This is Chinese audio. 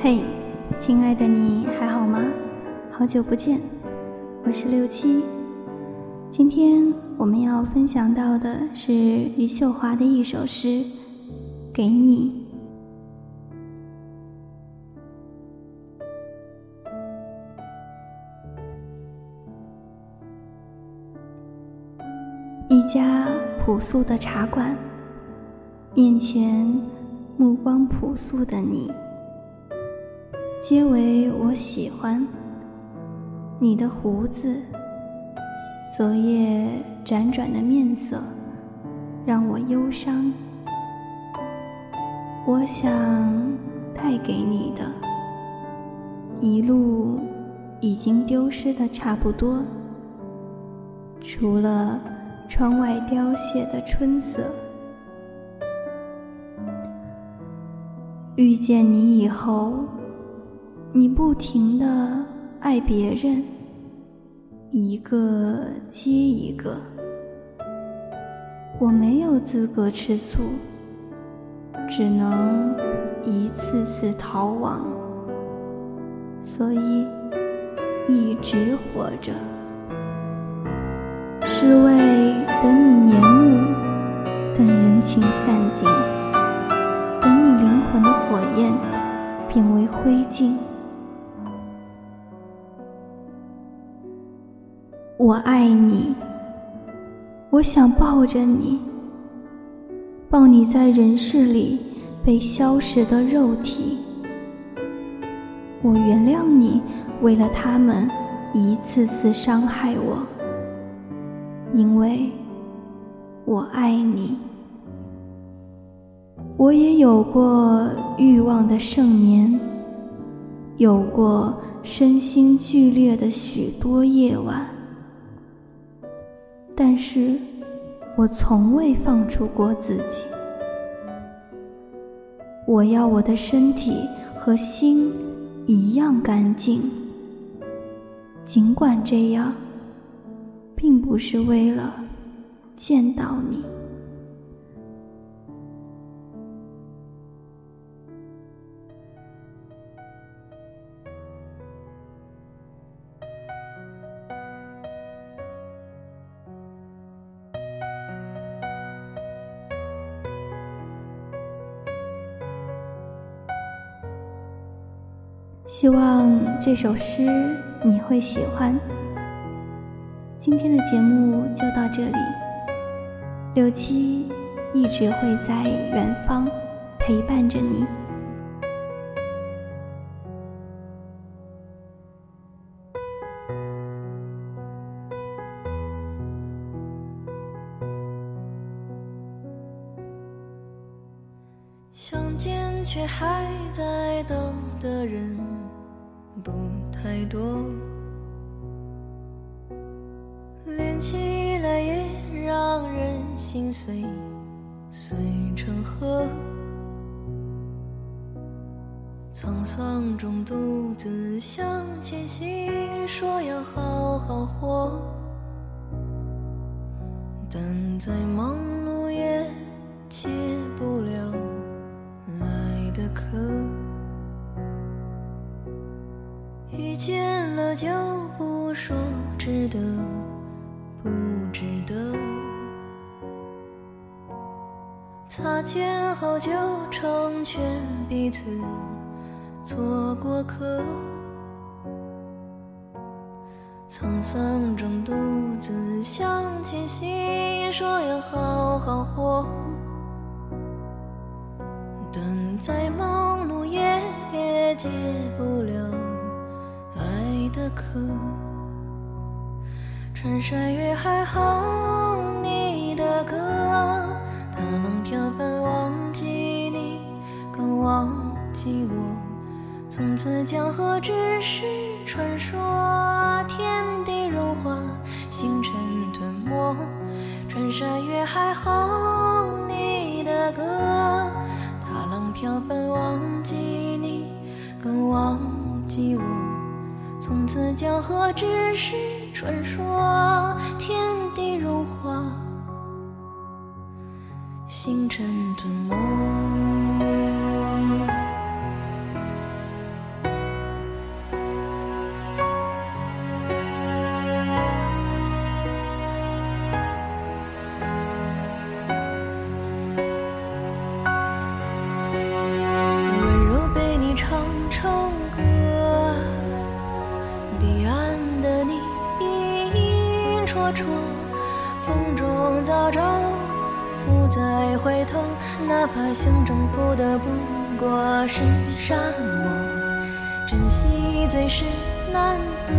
嘿，亲爱的你还好吗？好久不见，我是六七。今天我们要分享到的是余秀华的一首诗，《给你》。一家朴素的茶馆，面前目光朴素的你，皆为我喜欢。你的胡子，昨夜辗转的面色，让我忧伤。我想带给你的，一路已经丢失的差不多，除了。窗外凋谢的春色，遇见你以后，你不停的爱别人，一个接一个，我没有资格吃醋，只能一次次逃亡，所以一直活着。是为等你年暮，等人群散尽，等你灵魂的火焰变为灰烬。我爱你，我想抱着你，抱你在人世里被消蚀的肉体。我原谅你，为了他们一次次伤害我。因为我爱你，我也有过欲望的盛眠，有过身心剧烈的许多夜晚，但是我从未放出过自己。我要我的身体和心一样干净，尽管这样。并不是为了见到你。希望这首诗你会喜欢。今天的节目就到这里，六七一直会在远方陪伴着你。想见却还在等的人不太多。连起来也让人心碎，碎成河。沧桑中独自向前行，说要好好活。但再忙碌也解不的渴。遇见了就不说值得。不值得，擦肩后就成全彼此做过客，沧桑中独自向前行，说要好好活，再忙碌也也解不了爱的渴。穿山越海哼你的歌，他能飘翻忘记你，更忘记我。从此江河只是传说，天地融化，星辰吞没。穿山越海哼你江河只是。传说天地如画，星辰吞没。说风中早朝不再回头，哪怕想征服的不过是沙漠，珍惜最是难得。